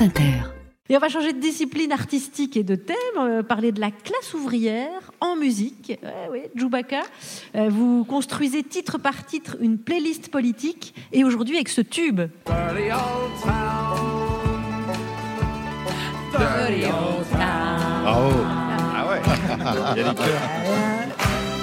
France Inter. Et on va changer de discipline artistique et de thème, euh, parler de la classe ouvrière en musique. Ouais, ouais, Djoubaka, Euh, vous construisez titre par titre une playlist politique et aujourd'hui avec ce tube. Dirty old town. Dirty old town. Bravo. Ah ouais. Il y a des cœurs.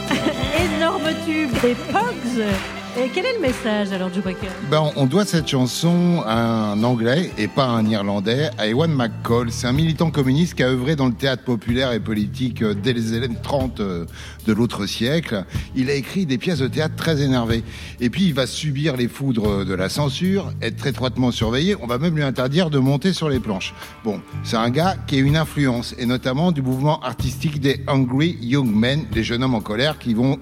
Énorme tube des Pogs. Et quel est le message alors Djoubaka Ben, on doit cette chanson à un Anglais et pas à un Irlandais, à Ewan McCall. C'est un militant communiste qui a œuvré dans le théâtre populaire et politique euh, dès les années 30 euh, de l'autre siècle. Il a écrit des pièces de théâtre très énervées. Et puis il va subir les foudres de la censure, être étroitement surveillé. On va même lui interdire de monter sur les planches. Bon, c'est un gars qui a une influence, et notamment du mouvement artistique des Hungry Young Men, les jeunes hommes en colère qui vont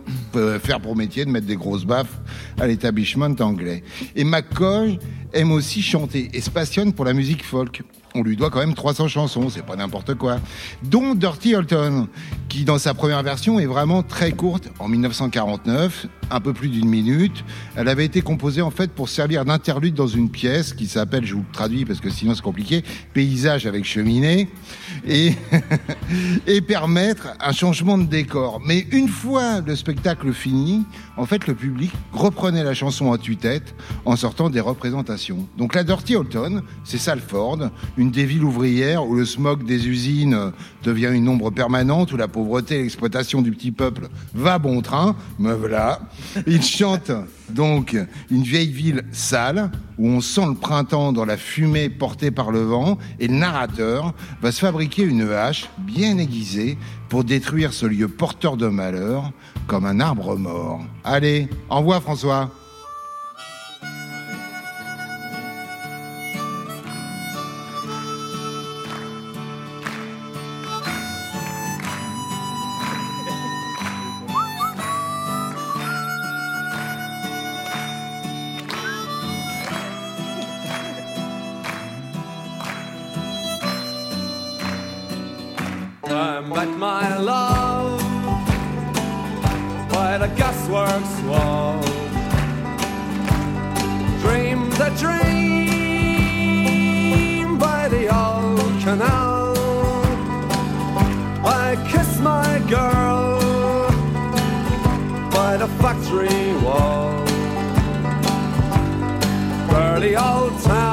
faire pour métier de mettre des grosses baffes à l'établissement anglais. Et McCoy aime aussi chanter et se passionne pour la musique folk. On lui doit quand même 300 chansons, c'est pas n'importe quoi. Dont Dirty Holton, qui dans sa première version est vraiment très courte, en 1949, un peu plus d'une minute. Elle avait été composée en fait pour servir d'interlude dans une pièce qui s'appelle, je vous le traduis parce que sinon c'est compliqué, Paysage avec cheminée, et, et permettre un changement de décor. Mais une fois le spectacle fini, en fait le public reprenait la chanson à tue-tête en sortant des représentations. Donc la Dirty Holton, c'est Salford, une des villes ouvrières où le smog des usines devient une ombre permanente, où la pauvreté et l'exploitation du petit peuple va bon train. Me voilà. Il chante donc une vieille ville sale où on sent le printemps dans la fumée portée par le vent et le narrateur va se fabriquer une hache bien aiguisée pour détruire ce lieu porteur de malheur comme un arbre mort. Allez, envoie François. My love by the gasworks wall. Dreamed a dream by the old canal. I kissed my girl by the factory wall. Dirty old town,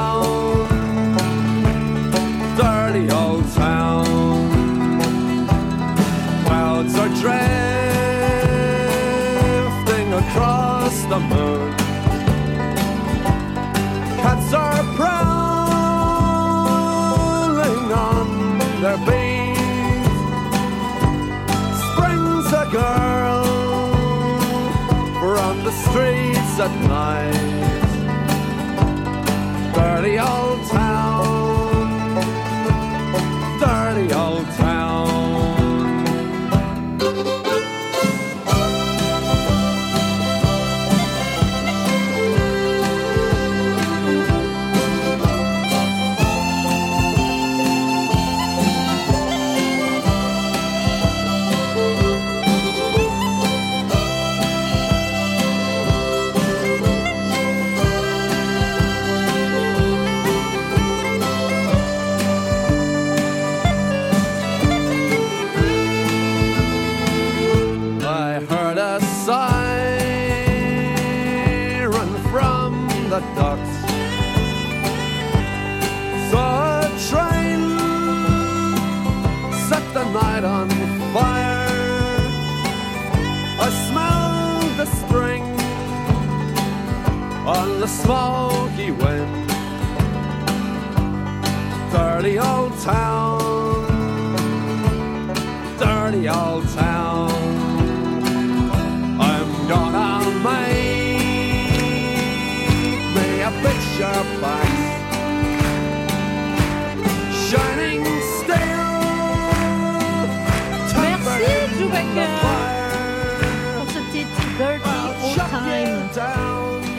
Clouds are drifting across the moon. Cats are prowling on their beat. Springs a girl from the streets at night. Dirty old town, the smoky wind. Dirty old town, dirty old town.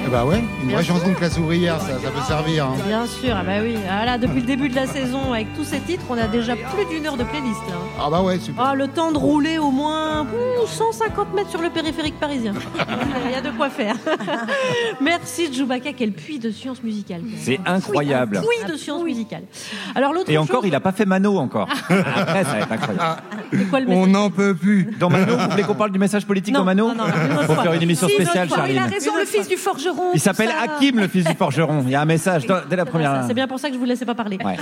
Eh bah ouais, une Bien vraie sûr. chanson de classe ouvrière, ça, ça peut servir. hein. Bien sûr, ah bah oui. Voilà, depuis le début de la saison, avec tous ces titres, on a déjà plus d'une heure de playlist. Là. Ah bah ouais, super. Ah, le temps de rouler au moins ouh, 150 mètres sur le périphérique parisien. Il y a de quoi faire. Merci Djoubaka, quel puits de science musicale. C'est incroyable. Un puits de science musicale. Alors l'autre Et encore, chose- il a pas fait Mano encore. Après, ça va être incroyable. C'est quoi le On n'en peut plus. Dans Mano, vous voulez qu'on parle du message politique Non, dans Mano non, non, Faut fois. faire une émission Si, spéciale, fois. Charline. Il a raison, le fils du forgeron. Il s'appelle. Hakim, le fils du forgeron. Il y a un message dès la première. C'est bien pour ça que je vous laissais pas parler. Ouais.